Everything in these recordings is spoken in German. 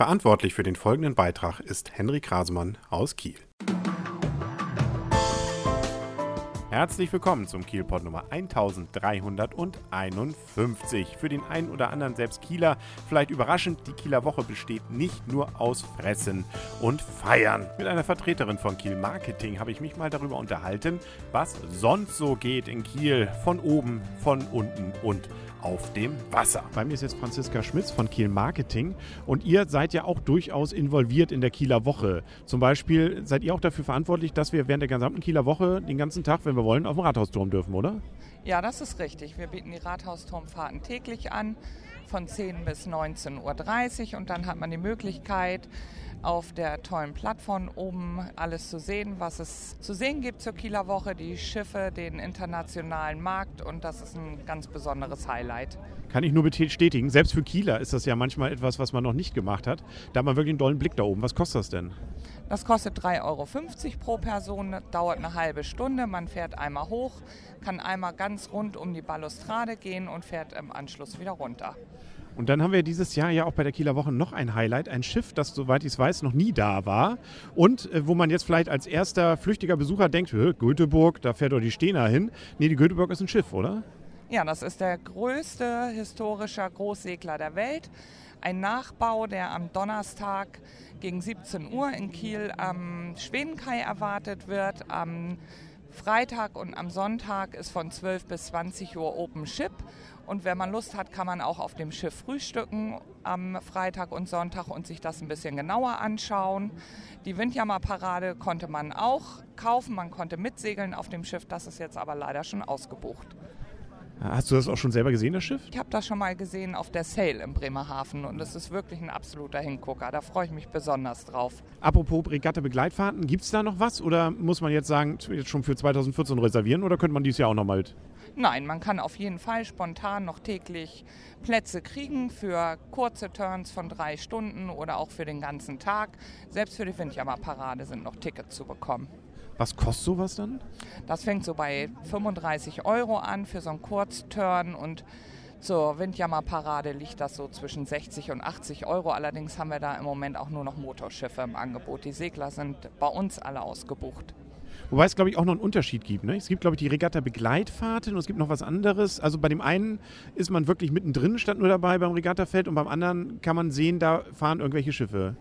Verantwortlich für den folgenden Beitrag ist Henrik Rasemann aus Kiel. Herzlich willkommen zum Kielpot Nummer 1351. Für den einen oder anderen selbst Kieler vielleicht überraschend, die Kieler Woche besteht nicht nur aus Fressen und Feiern. Mit einer Vertreterin von Kiel Marketing habe ich mich mal darüber unterhalten, was sonst so geht in Kiel, von oben, von unten und auf dem Wasser. Bei mir ist jetzt Franziska Schmitz von Kiel Marketing und ihr seid ja auch durchaus involviert in der Kieler Woche. Zum Beispiel seid ihr auch dafür verantwortlich, dass wir während der gesamten Kieler Woche den ganzen Tag, wenn wir wollen, auf dem Rathausturm dürfen, oder? Ja, das ist richtig. Wir bieten die Rathausturmfahrten täglich an von 10 bis 19.30 Uhr und dann hat man die Möglichkeit, auf der tollen Plattform oben alles zu sehen, was es zu sehen gibt zur Kieler Woche, die Schiffe, den internationalen Markt und das ist ein ganz besonderes Highlight. Kann ich nur bestätigen. Selbst für Kieler ist das ja manchmal etwas, was man noch nicht gemacht hat. Da hat man wirklich einen tollen Blick da oben. Was kostet das denn? Das kostet 3,50 Euro pro Person, dauert eine halbe Stunde. Man fährt einmal hoch, kann einmal ganz rund um die Balustrade gehen und fährt im Anschluss wieder runter. Und dann haben wir dieses Jahr ja auch bei der Kieler Woche noch ein Highlight, ein Schiff, das, soweit ich es weiß, noch nie da war. Und äh, wo man jetzt vielleicht als erster flüchtiger Besucher denkt, Göteborg, da fährt doch die Stena hin. Nee, die Göteborg ist ein Schiff, oder? Ja, das ist der größte historische Großsegler der Welt. Ein Nachbau, der am Donnerstag gegen 17 Uhr in Kiel am Schwedenkai erwartet wird. Am Freitag und am Sonntag ist von 12 bis 20 Uhr Open Ship. Und wenn man Lust hat, kann man auch auf dem Schiff frühstücken am Freitag und Sonntag und sich das ein bisschen genauer anschauen. Die Windjammerparade konnte man auch kaufen, man konnte mitsegeln auf dem Schiff, das ist jetzt aber leider schon ausgebucht. Hast du das auch schon selber gesehen, das Schiff? Ich habe das schon mal gesehen auf der Sail im Bremerhaven und es ist wirklich ein absoluter Hingucker. Da freue ich mich besonders drauf. Apropos Regatta-Begleitfahrten, gibt es da noch was oder muss man jetzt sagen, jetzt schon für 2014 reservieren oder könnte man dieses Jahr auch noch mal Nein, man kann auf jeden Fall spontan noch täglich Plätze kriegen für kurze Turns von drei Stunden oder auch für den ganzen Tag. Selbst für die Windjammerparade sind noch Tickets zu bekommen. Was kostet sowas dann? Das fängt so bei 35 Euro an für so einen Kurzturn und zur Windjammerparade liegt das so zwischen 60 und 80 Euro. Allerdings haben wir da im Moment auch nur noch Motorschiffe im Angebot. Die Segler sind bei uns alle ausgebucht. Wobei es, glaube ich, auch noch einen Unterschied gibt. Ne? Es gibt, glaube ich, die Regatta-Begleitfahrten und es gibt noch was anderes. Also bei dem einen ist man wirklich mittendrin, stand nur dabei beim Regattafeld und beim anderen kann man sehen, da fahren irgendwelche Schiffe.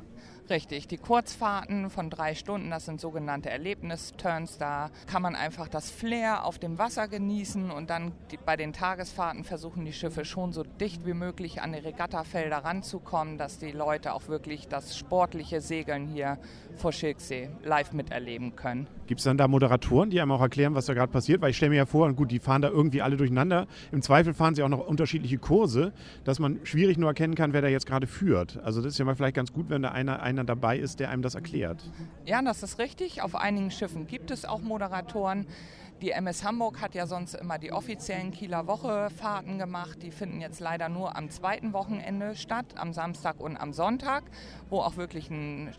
Richtig, die Kurzfahrten von drei Stunden, das sind sogenannte Erlebnisturns. Da kann man einfach das Flair auf dem Wasser genießen und dann die, bei den Tagesfahrten versuchen die Schiffe schon so dicht wie möglich an die Regattafelder ranzukommen, dass die Leute auch wirklich das sportliche Segeln hier vor Schilksee live miterleben können. Gibt es dann da Moderatoren, die einem auch erklären, was da gerade passiert? Weil ich stelle mir ja vor, gut, die fahren da irgendwie alle durcheinander. Im Zweifel fahren sie auch noch unterschiedliche Kurse, dass man schwierig nur erkennen kann, wer da jetzt gerade führt. Also das ist ja mal vielleicht ganz gut, wenn da einer, einer dabei ist, der einem das erklärt. Ja, das ist richtig. Auf einigen Schiffen gibt es auch Moderatoren. Die MS Hamburg hat ja sonst immer die offiziellen Kieler Wochefahrten gemacht. Die finden jetzt leider nur am zweiten Wochenende statt, am Samstag und am Sonntag, wo auch wirklich ein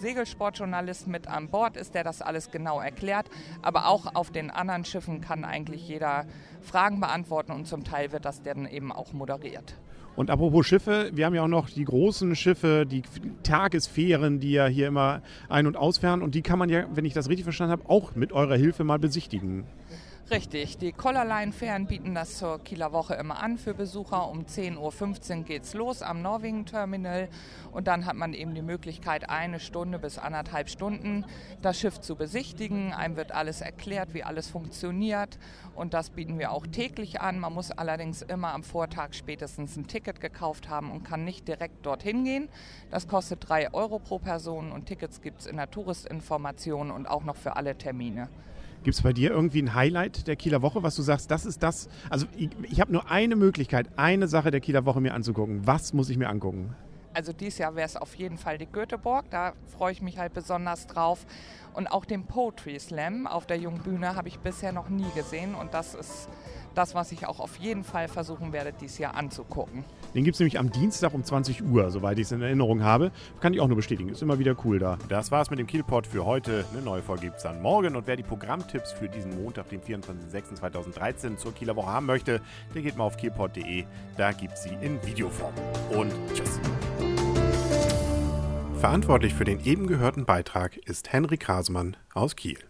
Segelsportjournalist mit an Bord ist, der das alles genau erklärt. Aber auch auf den anderen Schiffen kann eigentlich jeder Fragen beantworten und zum Teil wird das dann eben auch moderiert. Und apropos Schiffe, wir haben ja auch noch die großen Schiffe, die Tagesfähren, die ja hier immer ein- und ausfahren. Und die kann man ja, wenn ich das richtig verstanden habe, auch mit eurer Hilfe mal besichtigen. Richtig, die Collarline-Fähren bieten das zur Kieler Woche immer an für Besucher. Um 10.15 Uhr geht es los am Norwegen-Terminal und dann hat man eben die Möglichkeit, eine Stunde bis anderthalb Stunden das Schiff zu besichtigen. Einem wird alles erklärt, wie alles funktioniert und das bieten wir auch täglich an. Man muss allerdings immer am Vortag spätestens ein Ticket gekauft haben und kann nicht direkt dorthin gehen. Das kostet 3 Euro pro Person und Tickets gibt es in der Touristinformation und auch noch für alle Termine. Gibt es bei dir irgendwie ein Highlight der Kieler Woche, was du sagst, das ist das? Also ich, ich habe nur eine Möglichkeit, eine Sache der Kieler Woche mir anzugucken. Was muss ich mir angucken? Also dieses Jahr wäre es auf jeden Fall die Göteborg, da freue ich mich halt besonders drauf. Und auch den Poetry Slam auf der Jungbühne habe ich bisher noch nie gesehen und das ist das, was ich auch auf jeden Fall versuchen werde, dieses Jahr anzugucken. Den gibt es nämlich am Dienstag um 20 Uhr, soweit ich es in Erinnerung habe. Kann ich auch nur bestätigen. Ist immer wieder cool da. Das war's mit dem Kielpot für heute. Eine neue Folge gibt es dann morgen. Und wer die Programmtipps für diesen Montag, den 24.06.2013 zur Kieler Woche haben möchte, der geht mal auf kielpot.de. Da gibt es sie in Videoform. Und tschüss. Verantwortlich für den eben gehörten Beitrag ist Henrik Hasmann aus Kiel.